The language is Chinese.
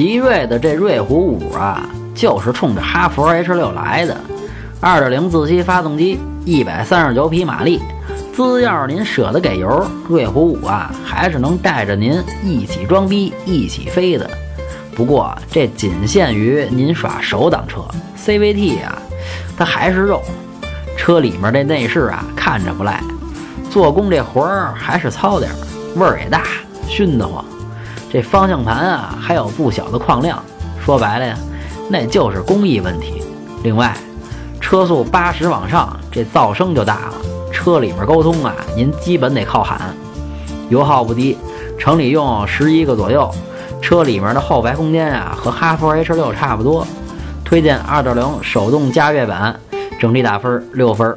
奇瑞的这瑞虎五啊，就是冲着哈弗 H 六来的。二点零自吸发动机，一百三十九匹马力，只要是您舍得给油，瑞虎五啊，还是能带着您一起装逼、一起飞的。不过这仅限于您耍手挡车，CVT 啊，它还是肉。车里面这内饰啊，看着不赖，做工这活儿还是糙点儿，味儿也大，熏得慌。这方向盘啊，还有不小的矿量，说白了呀，那就是工艺问题。另外，车速八十往上，这噪声就大了。车里面沟通啊，您基本得靠喊。油耗不低，城里用十一个左右。车里面的后排空间啊，和哈弗 H 六差不多。推荐二点零手动加悦版，整体打分六分。